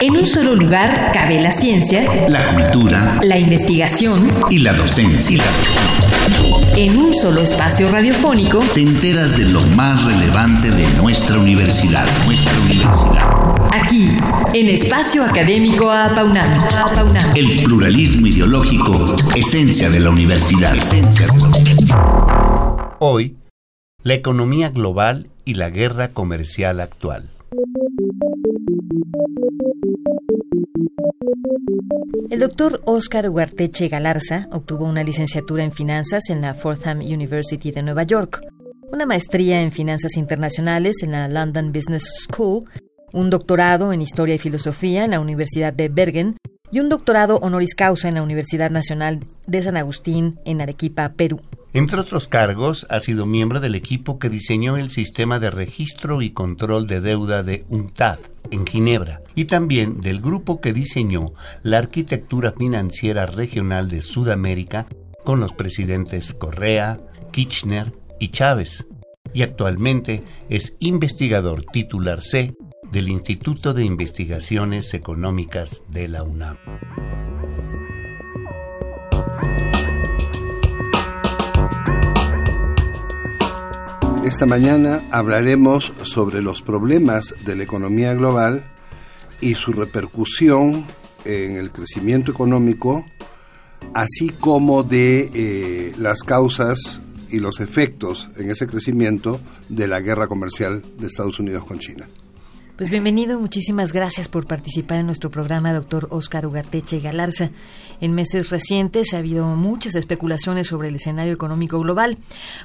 En un solo lugar cabe la ciencia, la cultura, la investigación y la docencia. En un solo espacio radiofónico te enteras de lo más relevante de nuestra universidad, nuestra universidad. Aquí, en Espacio Académico Apaunam. El pluralismo ideológico, esencia de la universidad. Esencia de la universidad. Hoy, la economía global y la guerra comercial actual. El doctor Oscar Huarteche Galarza obtuvo una licenciatura en finanzas en la Fordham University de Nueva York, una maestría en finanzas internacionales en la London Business School, un doctorado en historia y filosofía en la Universidad de Bergen y un doctorado honoris causa en la Universidad Nacional de San Agustín en Arequipa, Perú. Entre otros cargos, ha sido miembro del equipo que diseñó el sistema de registro y control de deuda de UNTAD en Ginebra y también del grupo que diseñó la arquitectura financiera regional de Sudamérica con los presidentes Correa, Kirchner y Chávez. Y actualmente es investigador titular C del Instituto de Investigaciones Económicas de la UNAM. Esta mañana hablaremos sobre los problemas de la economía global y su repercusión en el crecimiento económico, así como de eh, las causas y los efectos en ese crecimiento de la guerra comercial de Estados Unidos con China. Pues bienvenido, muchísimas gracias por participar en nuestro programa, doctor Oscar Ugarteche Galarza. En meses recientes ha habido muchas especulaciones sobre el escenario económico global.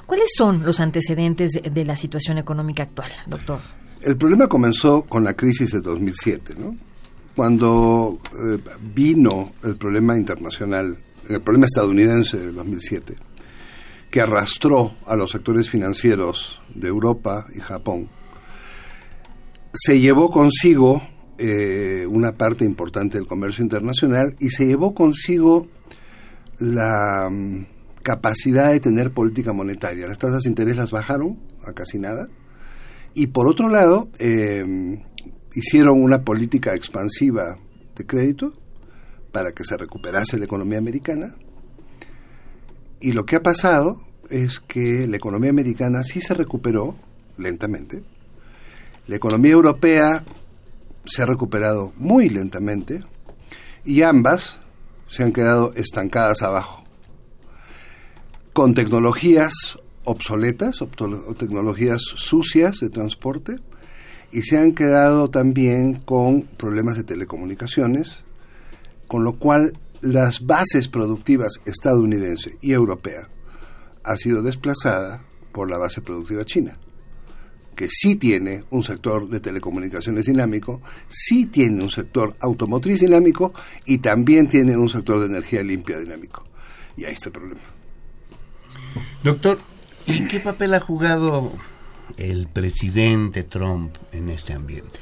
¿Cuáles son los antecedentes de la situación económica actual, doctor? El problema comenzó con la crisis de 2007, ¿no? Cuando eh, vino el problema internacional, el problema estadounidense de 2007, que arrastró a los sectores financieros de Europa y Japón se llevó consigo eh, una parte importante del comercio internacional y se llevó consigo la mm, capacidad de tener política monetaria. Las tasas de interés las bajaron a casi nada. Y por otro lado, eh, hicieron una política expansiva de crédito para que se recuperase la economía americana. Y lo que ha pasado es que la economía americana sí se recuperó lentamente, la economía europea se ha recuperado muy lentamente y ambas se han quedado estancadas abajo, con tecnologías obsoletas, o tecnologías sucias de transporte, y se han quedado también con problemas de telecomunicaciones, con lo cual las bases productivas estadounidense y europea ha sido desplazada por la base productiva china que sí tiene un sector de telecomunicaciones dinámico, sí tiene un sector automotriz dinámico y también tiene un sector de energía limpia dinámico. Y ahí está el problema. Doctor, ¿y qué papel ha jugado el presidente Trump en este ambiente?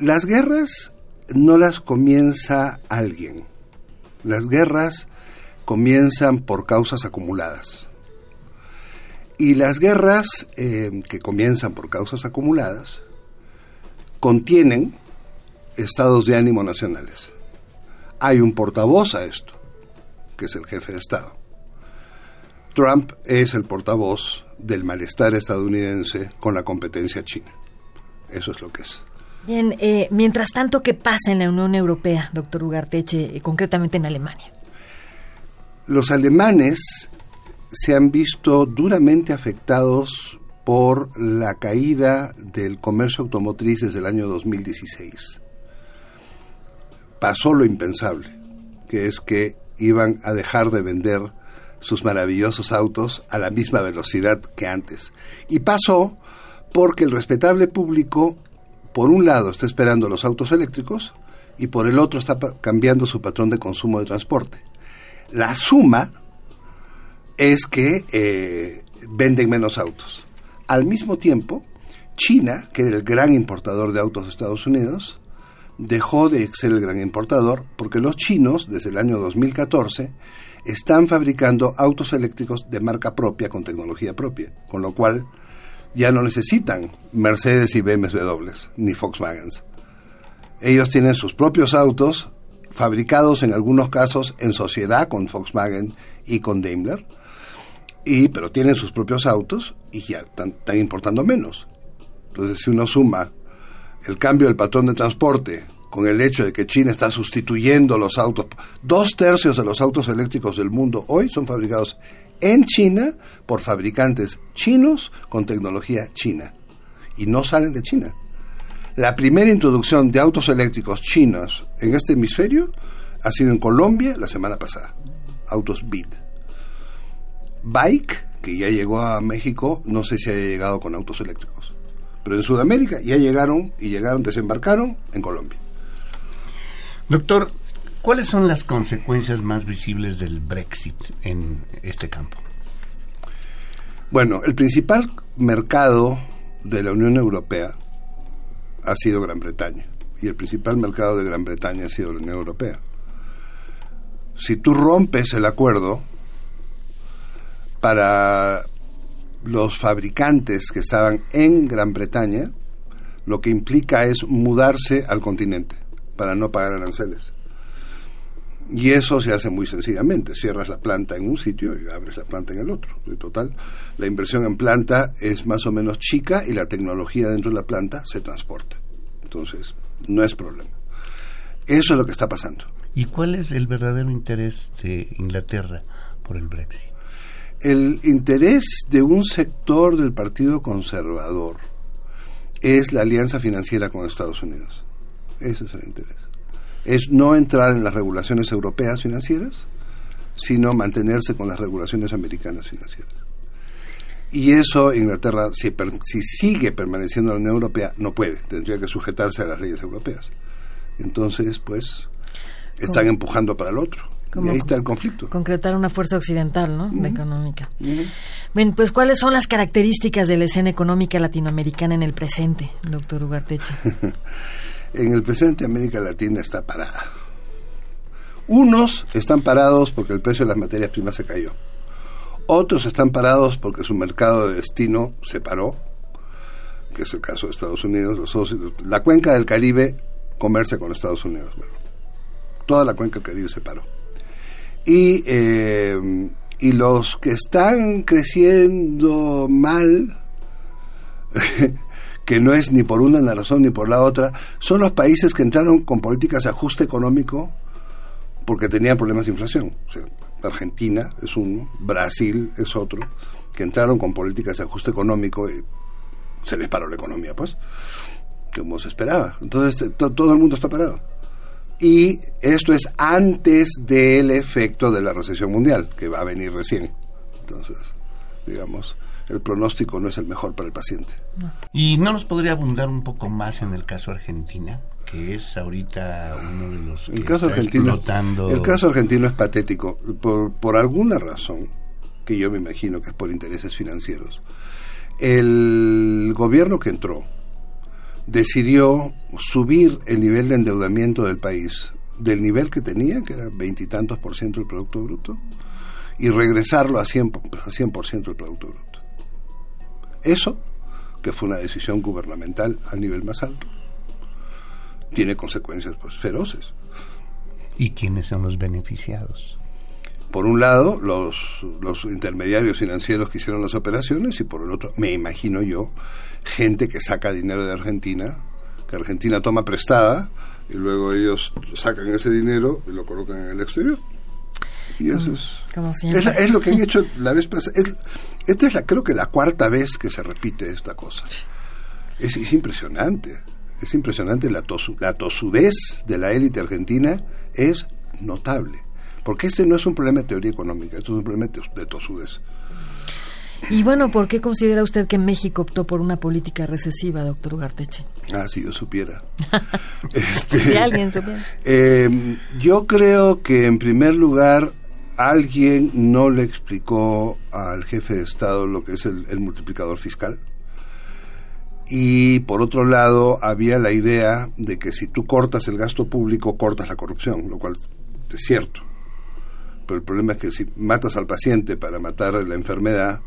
las guerras no las comienza alguien. Las guerras comienzan por causas acumuladas. Y las guerras eh, que comienzan por causas acumuladas contienen estados de ánimo nacionales. Hay un portavoz a esto, que es el jefe de Estado. Trump es el portavoz del malestar estadounidense con la competencia china. Eso es lo que es. Bien, eh, mientras tanto, ¿qué pasa en la Unión Europea, doctor Ugarteche, eh, concretamente en Alemania? Los alemanes se han visto duramente afectados por la caída del comercio automotriz desde el año 2016. Pasó lo impensable, que es que iban a dejar de vender sus maravillosos autos a la misma velocidad que antes. Y pasó porque el respetable público, por un lado, está esperando los autos eléctricos y por el otro está cambiando su patrón de consumo de transporte. La suma es que eh, venden menos autos. Al mismo tiempo, China, que era el gran importador de autos de Estados Unidos, dejó de ser el gran importador porque los chinos, desde el año 2014, están fabricando autos eléctricos de marca propia con tecnología propia, con lo cual ya no necesitan Mercedes y BMW ni Volkswagen. Ellos tienen sus propios autos fabricados en algunos casos en sociedad con Volkswagen y con Daimler, y, pero tienen sus propios autos y ya están, están importando menos. Entonces, si uno suma el cambio del patrón de transporte con el hecho de que China está sustituyendo los autos, dos tercios de los autos eléctricos del mundo hoy son fabricados en China por fabricantes chinos con tecnología china y no salen de China. La primera introducción de autos eléctricos chinos en este hemisferio ha sido en Colombia la semana pasada. Autos BID. Bike, que ya llegó a México, no sé si haya llegado con autos eléctricos. Pero en Sudamérica ya llegaron y llegaron, desembarcaron en Colombia. Doctor, ¿cuáles son las consecuencias más visibles del Brexit en este campo? Bueno, el principal mercado de la Unión Europea ha sido Gran Bretaña y el principal mercado de Gran Bretaña ha sido la Unión Europea. Si tú rompes el acuerdo para los fabricantes que estaban en Gran Bretaña, lo que implica es mudarse al continente para no pagar aranceles. Y eso se hace muy sencillamente. Cierras la planta en un sitio y abres la planta en el otro. En total, la inversión en planta es más o menos chica y la tecnología dentro de la planta se transporta. Entonces, no es problema. Eso es lo que está pasando. ¿Y cuál es el verdadero interés de Inglaterra por el Brexit? El interés de un sector del Partido Conservador es la alianza financiera con Estados Unidos. Ese es el interés. Es no entrar en las regulaciones europeas financieras, sino mantenerse con las regulaciones americanas financieras. Y eso Inglaterra, si, si sigue permaneciendo en la Unión Europea, no puede. Tendría que sujetarse a las leyes europeas. Entonces, pues, están empujando para el otro. Y ahí está el conflicto. Concretar una fuerza occidental, ¿no? económica. Bien, pues, ¿cuáles son las características de la escena económica latinoamericana en el presente, doctor Ugarteche? en el presente América Latina está parada. Unos están parados porque el precio de las materias primas se cayó. Otros están parados porque su mercado de destino se paró, que es el caso de Estados Unidos. Los, la cuenca del Caribe comercia con Estados Unidos. Bueno, toda la cuenca del Caribe se paró. Y, eh, y los que están creciendo mal, que no es ni por una razón ni por la otra, son los países que entraron con políticas de ajuste económico porque tenían problemas de inflación. Argentina es uno, Brasil es otro, que entraron con políticas de ajuste económico y se les paró la economía, pues, como se esperaba. Entonces todo el mundo está parado. Y esto es antes del efecto de la recesión mundial, que va a venir recién. Entonces, digamos, el pronóstico no es el mejor para el paciente. ¿Y no nos podría abundar un poco más en el caso Argentina? que es ahorita uno de los que el caso argentino el caso argentino es patético por, por alguna razón que yo me imagino que es por intereses financieros el gobierno que entró decidió subir el nivel de endeudamiento del país del nivel que tenía, que era veintitantos por ciento del Producto Bruto, y regresarlo a 100%, a 100 del Producto Bruto. Eso, que fue una decisión gubernamental al nivel más alto, tiene consecuencias pues, feroces. ¿Y quiénes son los beneficiados? Por un lado, los, los intermediarios financieros que hicieron las operaciones y por el otro, me imagino yo, gente que saca dinero de Argentina, que Argentina toma prestada y luego ellos sacan ese dinero y lo colocan en el exterior. Y eso es, es, lo que han hecho la vez pasada. esta es la, creo que la cuarta vez que se repite esta cosa. Es, es impresionante es impresionante, la, la tosudez de la élite argentina es notable. Porque este no es un problema de teoría económica, esto es un problema de tosudez. Y bueno, ¿por qué considera usted que México optó por una política recesiva, doctor Ugarteche? Ah, si yo supiera. este, si alguien supiera. Em, yo creo que en primer lugar alguien no le explicó al jefe de Estado lo que es el multiplicador fiscal y por otro lado había la idea de que si tú cortas el gasto público, cortas la corrupción, lo cual es cierto. Pero el problema es que si matas al paciente para matar la enfermedad,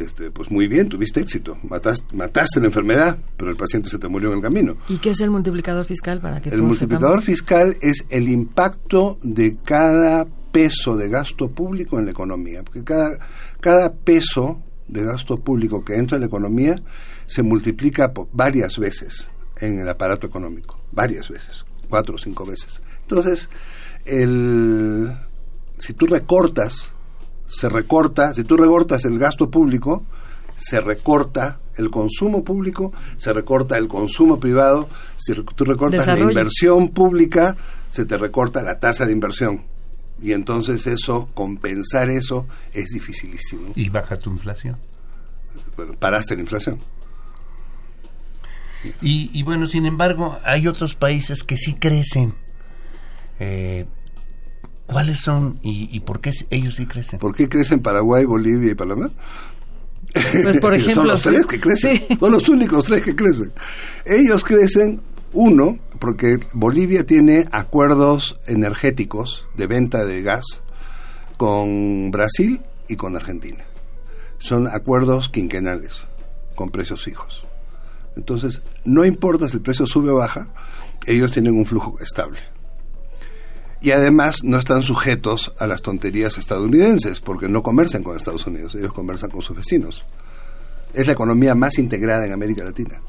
este, pues muy bien, tuviste éxito, mataste, mataste la enfermedad, pero el paciente se te murió en el camino. ¿Y qué es el multiplicador fiscal para que El multiplicador fiscal es el impacto de cada peso de gasto público en la economía, porque cada, cada peso de gasto público que entra en la economía se multiplica varias veces en el aparato económico, varias veces, cuatro o cinco veces. Entonces, el, si tú recortas se recorta, si tú recortas el gasto público, se recorta el consumo público, se recorta el consumo privado, si tú recortas la inversión pública, se te recorta la tasa de inversión. Y entonces eso, compensar eso, es dificilísimo. ¿Y baja tu inflación? Bueno, paraste la inflación. Y, y bueno, sin embargo, hay otros países que sí crecen. Eh, ¿Cuáles son y, por qué ellos sí crecen? ¿Por qué crecen Paraguay, Bolivia y Panamá? Pues por ejemplo, son los tres que crecen, son los únicos tres que crecen. Ellos crecen, uno, porque Bolivia tiene acuerdos energéticos de venta de gas con Brasil y con Argentina. Son acuerdos quinquenales, con precios fijos. Entonces, no importa si el precio sube o baja, ellos tienen un flujo estable y además no están sujetos a las tonterías estadounidenses, porque no comercian con Estados Unidos, ellos conversan con sus vecinos. Es la economía más integrada en América Latina.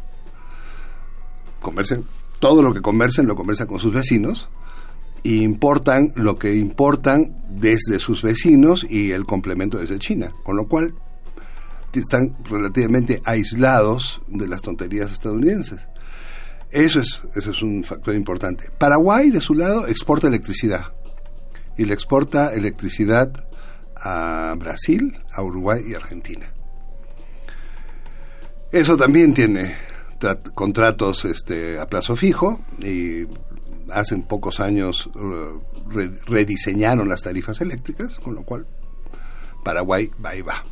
Comercian, todo lo que comercian lo conversan con sus vecinos e importan lo que importan desde sus vecinos y el complemento desde China, con lo cual están relativamente aislados de las tonterías estadounidenses. Eso es, eso es un factor importante. Paraguay, de su lado, exporta electricidad. Y le exporta electricidad a Brasil, a Uruguay y Argentina. Eso también tiene contratos este, a plazo fijo y hace pocos años uh, rediseñaron las tarifas eléctricas, con lo cual Paraguay va y va.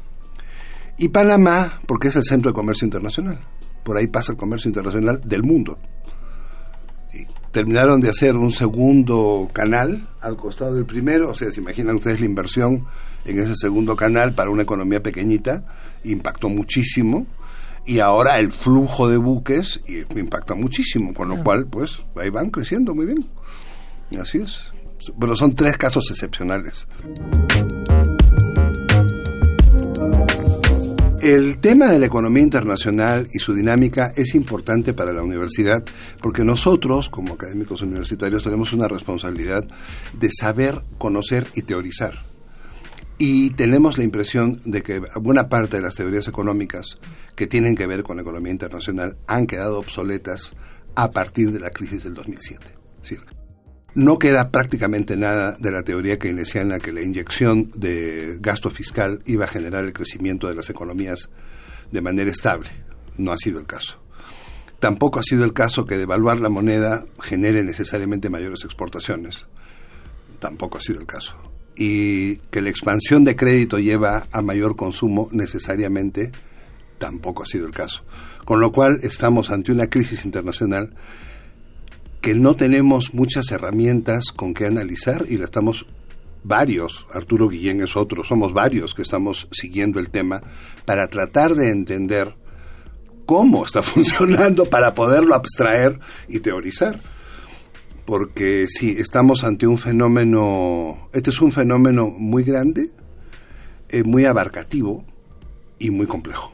Y Panamá, porque es el centro de comercio internacional. Por ahí pasa el comercio internacional del mundo terminaron de hacer un segundo canal al costado del primero, o sea, se imaginan ustedes la inversión en ese segundo canal para una economía pequeñita, impactó muchísimo, y ahora el flujo de buques impacta muchísimo, con lo cual, pues, ahí van creciendo muy bien. Así es. Pero son tres casos excepcionales. El tema de la economía internacional y su dinámica es importante para la universidad porque nosotros, como académicos universitarios, tenemos una responsabilidad de saber, conocer y teorizar. Y tenemos la impresión de que buena parte de las teorías económicas que tienen que ver con la economía internacional han quedado obsoletas a partir de la crisis del 2007 no queda prácticamente nada de la teoría keynesiana que la inyección de gasto fiscal iba a generar el crecimiento de las economías de manera estable. No ha sido el caso. Tampoco ha sido el caso que devaluar la moneda genere necesariamente mayores exportaciones. Tampoco ha sido el caso. Y que la expansión de crédito lleva a mayor consumo necesariamente tampoco ha sido el caso. Con lo cual estamos ante una crisis internacional que no tenemos muchas herramientas con que analizar y la estamos varios, Arturo Guillén es otro, somos varios que estamos siguiendo el tema para tratar de entender cómo está funcionando para poderlo abstraer y teorizar. Porque sí, estamos ante un fenómeno, este es un fenómeno muy grande, eh, muy abarcativo y muy complejo.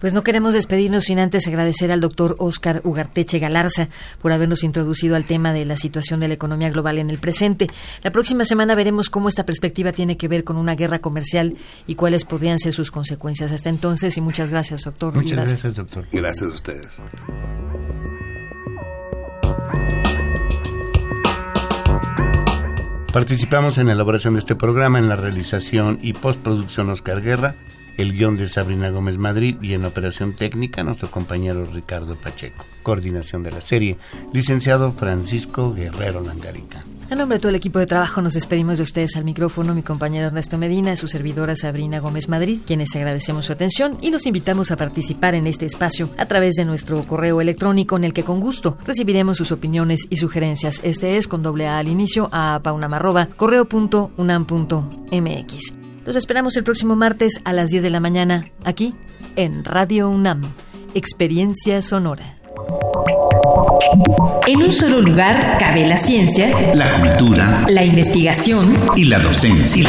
Pues no queremos despedirnos sin antes agradecer al doctor Oscar Ugarteche Galarza por habernos introducido al tema de la situación de la economía global en el presente. La próxima semana veremos cómo esta perspectiva tiene que ver con una guerra comercial y cuáles podrían ser sus consecuencias. Hasta entonces y muchas gracias, doctor. Muchas gracias, doctor. Gracias a ustedes. Participamos en la elaboración de este programa en la realización y postproducción Oscar Guerra el guion de Sabrina Gómez Madrid y en operación técnica nuestro compañero Ricardo Pacheco. Coordinación de la serie, licenciado Francisco Guerrero Langarica. En nombre de todo el equipo de trabajo nos despedimos de ustedes al micrófono, mi compañero Ernesto Medina su servidora Sabrina Gómez Madrid, quienes agradecemos su atención y los invitamos a participar en este espacio a través de nuestro correo electrónico en el que con gusto recibiremos sus opiniones y sugerencias. Este es con doble A al inicio a paunamarroba correo.unam.mx. Los esperamos el próximo martes a las 10 de la mañana, aquí en Radio UNAM, Experiencia Sonora. En un solo lugar cabe la ciencia, la cultura, la investigación y la docencia.